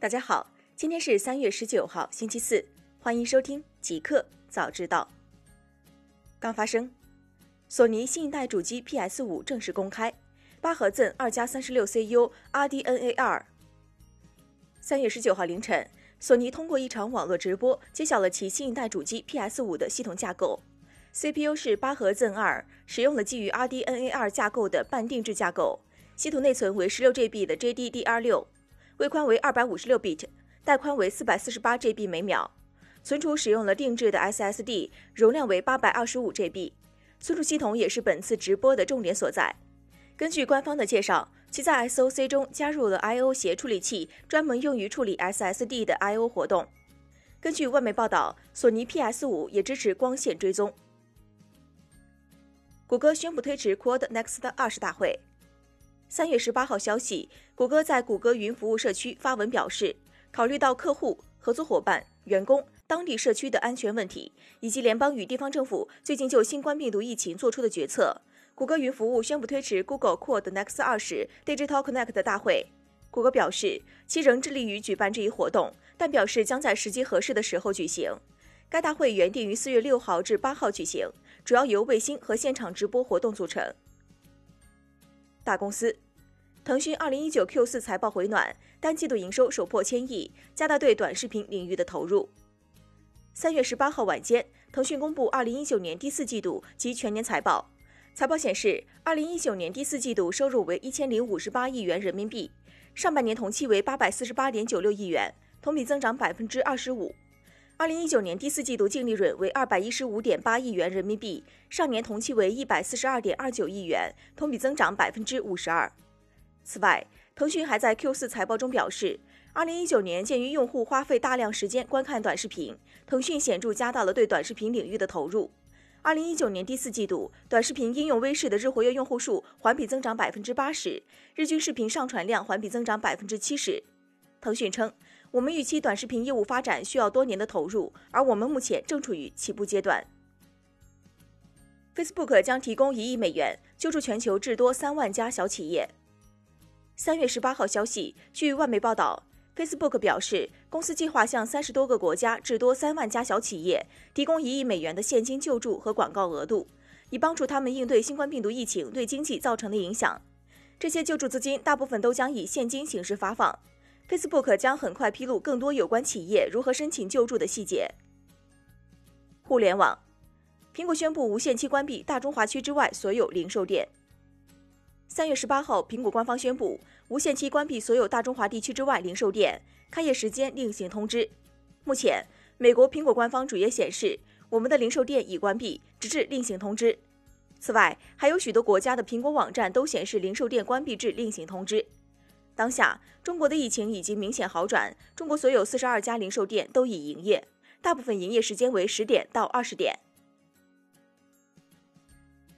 大家好，今天是三月十九号，星期四，欢迎收听极客早知道。刚发生，索尼新一代主机 PS 五正式公开，八核赠二加三十六 CU RDNA 二。三月十九号凌晨，索尼通过一场网络直播揭晓了其新一代主机 PS 五的系统架构，CPU 是八核 Zen 二，使用了基于 RDNA 二架构的半定制架构，系统内存为十六 GB 的 JDDR 六。位宽为二百五十六 bit，带宽为四百四十八 GB 每秒，存储使用了定制的 SSD，容量为八百二十五 GB。存储系统也是本次直播的重点所在。根据官方的介绍，其在 SOC 中加入了 I/O 协处理器，专门用于处理 SSD 的 I/O 活动。根据外媒报道，索尼 PS5 也支持光线追踪。谷歌宣布推迟 Quad Next 二十大会。三月十八号消息，谷歌在谷歌云服务社区发文表示，考虑到客户、合作伙伴、员工、当地社区的安全问题，以及联邦与地方政府最近就新冠病毒疫情做出的决策，谷歌云服务宣布推迟 Google Quad Next 二十 Digital Connect 大会。谷歌表示，其仍致力于举办这一活动，但表示将在时机合适的时候举行。该大会原定于四月六号至八号举行，主要由卫星和现场直播活动组成。大公司，腾讯二零一九 Q 四财报回暖，单季度营收首破千亿，加大对短视频领域的投入。三月十八号晚间，腾讯公布二零一九年第四季度及全年财报。财报显示，二零一九年第四季度收入为一千零五十八亿元人民币，上半年同期为八百四十八点九六亿元，同比增长百分之二十五。二零一九年第四季度净利润为二百一十五点八亿元人民币，上年同期为一百四十二点二九亿元，同比增长百分之五十二。此外，腾讯还在 Q 四财报中表示，二零一九年鉴于用户花费大量时间观看短视频，腾讯显著加大了对短视频领域的投入。二零一九年第四季度，短视频应用微视的日活跃用户数环比增长百分之八十，日均视频上传量环比增长百分之七十。腾讯称。我们预期短视频业务发展需要多年的投入，而我们目前正处于起步阶段。Facebook 将提供一亿美元救助全球至多三万家小企业。三月十八号消息，据外媒报道，Facebook 表示，公司计划向三十多个国家至多三万家小企业提供一亿美元的现金救助和广告额度，以帮助他们应对新冠病毒疫情对经济造成的影响。这些救助资金大部分都将以现金形式发放。Facebook 将很快披露更多有关企业如何申请救助的细节。互联网，苹果宣布无限期关闭大中华区之外所有零售店。三月十八号，苹果官方宣布无限期关闭所有大中华地区之外零售店，开业时间另行通知。目前，美国苹果官方主页显示，我们的零售店已关闭，直至另行通知。此外，还有许多国家的苹果网站都显示零售店关闭至另行通知。当下，中国的疫情已经明显好转。中国所有四十二家零售店都已营业，大部分营业时间为十点到二十点。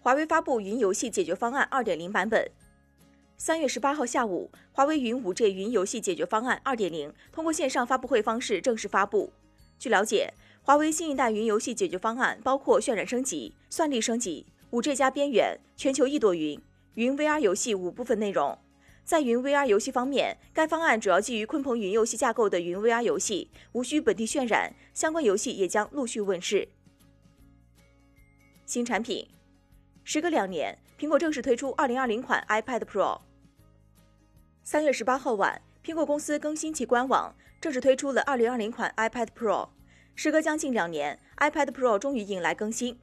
华为发布云游戏解决方案二点零版本。三月十八号下午，华为云五 G 云游戏解决方案二点零通过线上发布会方式正式发布。据了解，华为新一代云游戏解决方案包括渲染升级、算力升级、五 G 加边缘、全球一朵云、云 VR 游戏五部分内容。在云 VR 游戏方面，该方案主要基于鲲鹏云游戏架构的云 VR 游戏，无需本地渲染，相关游戏也将陆续问世。新产品，时隔两年，苹果正式推出2020款 iPad Pro。三月十八号晚，苹果公司更新其官网，正式推出了2020款 iPad Pro。时隔将近两年，iPad Pro 终于迎来更新。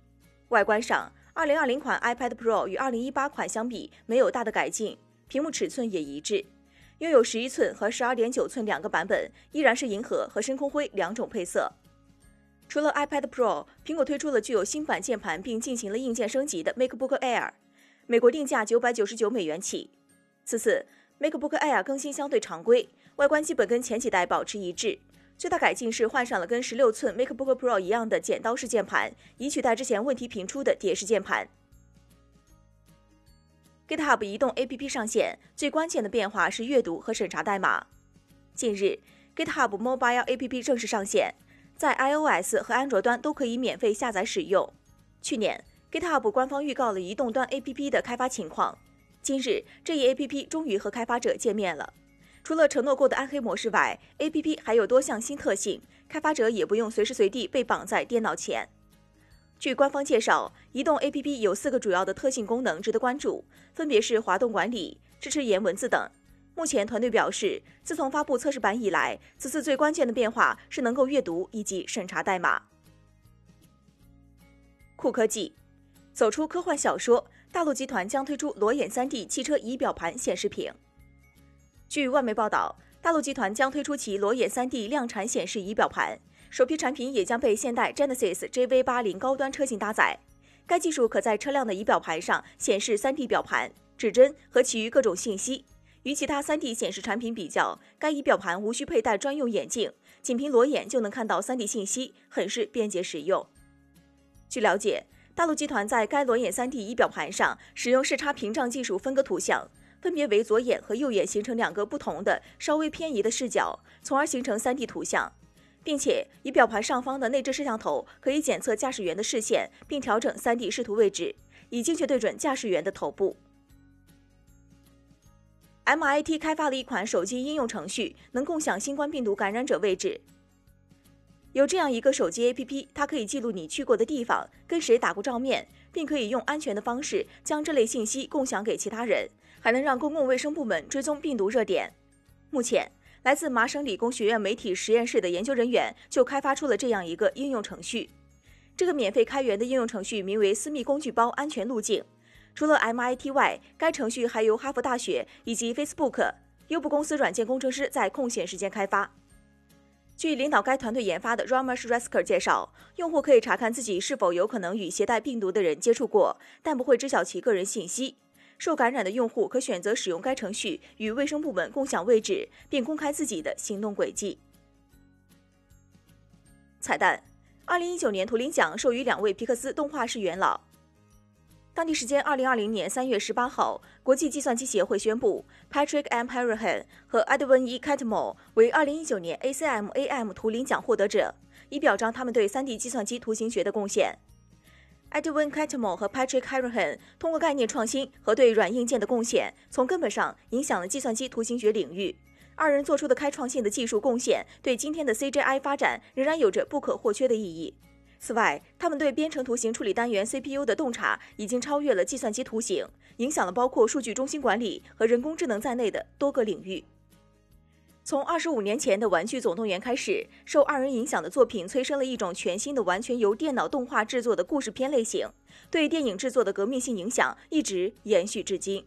外观上，2020款 iPad Pro 与2018款相比，没有大的改进。屏幕尺寸也一致，拥有十一寸和十二点九寸两个版本，依然是银河和深空灰两种配色。除了 iPad Pro，苹果推出了具有新版键盘并进行了硬件升级的 MacBook Air，美国定价九百九十九美元起。此次 MacBook Air 更新相对常规，外观基本跟前几代保持一致，最大改进是换上了跟十六寸 MacBook Pro 一样的剪刀式键盘，以取代之前问题频出的叠式键盘。GitHub 移动 APP 上线，最关键的变化是阅读和审查代码。近日，GitHub Mobile APP 正式上线，在 iOS 和安卓端都可以免费下载使用。去年，GitHub 官方预告了移动端 APP 的开发情况，今日这一 APP 终于和开发者见面了。除了承诺过的暗黑模式外，APP 还有多项新特性，开发者也不用随时随地被绑在电脑前。据官方介绍，移动 APP 有四个主要的特性功能值得关注，分别是滑动管理、支持颜文字等。目前，团队表示，自从发布测试版以来，此次最关键的变化是能够阅读以及审查代码。酷科技，走出科幻小说，大陆集团将推出裸眼 3D 汽车仪表盘显示屏。据外媒报道，大陆集团将推出其裸眼 3D 量产显示仪表盘。首批产品也将被现代 Genesis JV80 高端车型搭载。该技术可在车辆的仪表盘上显示 3D 表盘、指针和其余各种信息。与其他 3D 显示产品比较，该仪表盘无需佩戴专用眼镜，仅凭裸眼就能看到 3D 信息，很是便捷实用。据了解，大陆集团在该裸眼 3D 仪表盘上使用视差屏障技术分割图像，分别为左眼和右眼形成两个不同的、稍微偏移的视角，从而形成 3D 图像。并且，仪表盘上方的内置摄像头可以检测驾驶员的视线，并调整 3D 视图位置，以精确对准驾驶员的头部。MIT 开发了一款手机应用程序，能共享新冠病毒感染者位置。有这样一个手机 APP，它可以记录你去过的地方、跟谁打过照面，并可以用安全的方式将这类信息共享给其他人，还能让公共卫生部门追踪病毒热点。目前。来自麻省理工学院媒体实验室的研究人员就开发出了这样一个应用程序。这个免费开源的应用程序名为“私密工具包安全路径”。除了 MIT 外，该程序还由哈佛大学以及 Facebook、优步公司软件工程师在空闲时间开发。据领导该团队研发的 Ramesh Rasker 介绍，用户可以查看自己是否有可能与携带病毒的人接触过，但不会知晓其个人信息。受感染的用户可选择使用该程序与卫生部门共享位置，并公开自己的行动轨迹。彩蛋：二零一九年图灵奖授予两位皮克斯动画师元老。当地时间二零二零年三月十八号，国际计算机协会宣布 Patrick M. Harahan 和 Edwin E. Catmull 为二零一九年 ACM/AM 图灵奖获得者，以表彰他们对 3D 计算机图形学的贡献。Edwin Catmull 和 Patrick Harahan 通过概念创新和对软硬件的贡献，从根本上影响了计算机图形学领域。二人做出的开创性的技术贡献，对今天的 CGI 发展仍然有着不可或缺的意义。此外，他们对编程图形处理单元 CPU 的洞察已经超越了计算机图形，影响了包括数据中心管理和人工智能在内的多个领域。从二十五年前的《玩具总动员》开始，受二人影响的作品催生了一种全新的、完全由电脑动画制作的故事片类型，对电影制作的革命性影响一直延续至今。